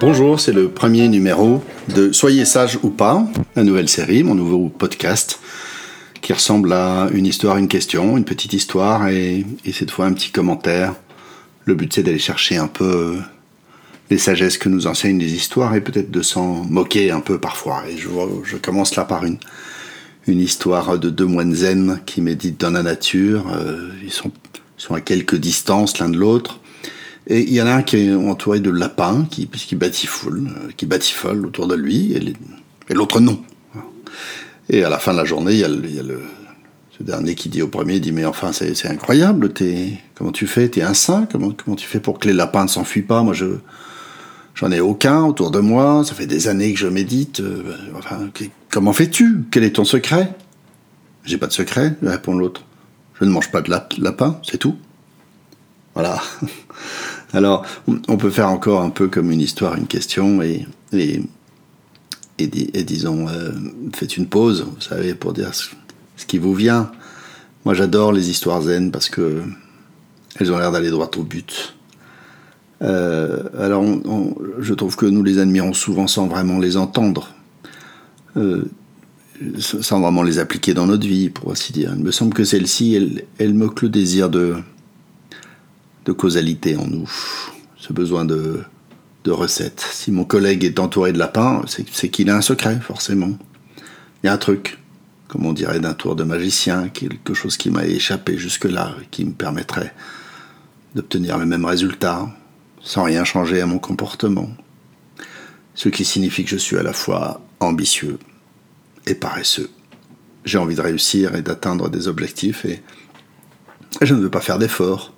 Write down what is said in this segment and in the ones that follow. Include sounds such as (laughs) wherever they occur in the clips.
Bonjour, c'est le premier numéro de Soyez sage ou pas, la nouvelle série, mon nouveau podcast, qui ressemble à une histoire, une question, une petite histoire et, cette fois un petit commentaire. Le but c'est d'aller chercher un peu les sagesses que nous enseignent les histoires et peut-être de s'en moquer un peu parfois. Et je, commence là par une, une histoire de deux moines zen qui méditent dans la nature. Euh, ils sont, sont à quelques distances l'un de l'autre. Et il y en a un qui est entouré de lapins, qui, qui batifolent, euh, qui batifole autour de lui, et l'autre non. Et à la fin de la journée, il y a, le, ce dernier qui dit au premier, dit mais enfin c'est incroyable, comment tu fais, t'es un saint, comment, tu fais pour que les lapins ne s'enfuient pas? Moi je j'en ai aucun autour de moi, ça fait des années que je médite. Euh, comment fais-tu? Quel est ton secret? J'ai pas de secret, répond l'autre. Je ne mange pas de lapin, c'est tout. Voilà. (laughs) Alors, on peut faire encore un peu comme une histoire, une question, et, et, disons, euh, faites une pause, vous savez, pour dire ce, qui vous vient. Moi, j'adore les histoires zen parce que elles ont l'air d'aller droit au but. Euh, alors, je trouve que nous les admirons souvent sans vraiment les entendre, euh, sans vraiment les appliquer dans notre vie, pour ainsi dire. Il me semble que celle-ci, elle, elle moque le désir de, de causalité en nous, ce besoin de, de recette. Si mon collègue est entouré de lapins, c'est qu'il a un secret, forcément. Il y a un truc, comme on dirait d'un tour de magicien, quelque chose qui m'a échappé jusque-là, qui me permettrait d'obtenir le même résultat, sans rien changer à mon comportement. Ce qui signifie que je suis à la fois ambitieux et paresseux. J'ai envie de réussir et d'atteindre des objectifs et je ne veux pas faire d'efforts.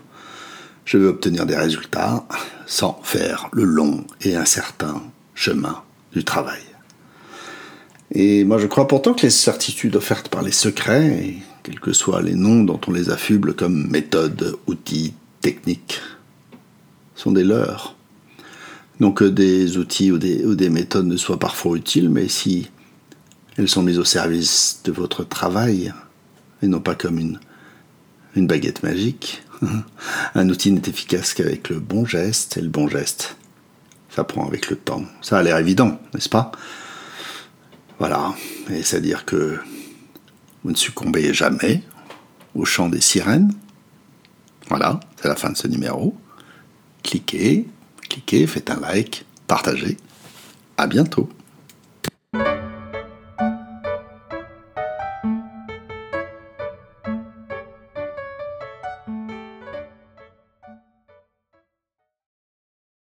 Je veux obtenir des résultats sans faire le long et incertain chemin du travail. Et moi je crois pourtant que les certitudes offertes par les secrets, quels que soient les noms dont on les affuble comme méthodes, outils, techniques, sont des leurs. Donc que des outils ou des, méthodes ne soient parfois utiles, mais si elles sont mises au service de votre travail, et non pas comme une baguette magique, (laughs) Un outil n'est efficace qu'avec le bon geste, et le bon geste, ça prend avec le temps. Ça a l'air évident, n'est-ce pas? Voilà, et c'est-à-dire que vous ne succombez jamais au chant des sirènes. Voilà, c'est la fin de ce numéro. Cliquez, cliquez, faites un like, partagez. À bientôt.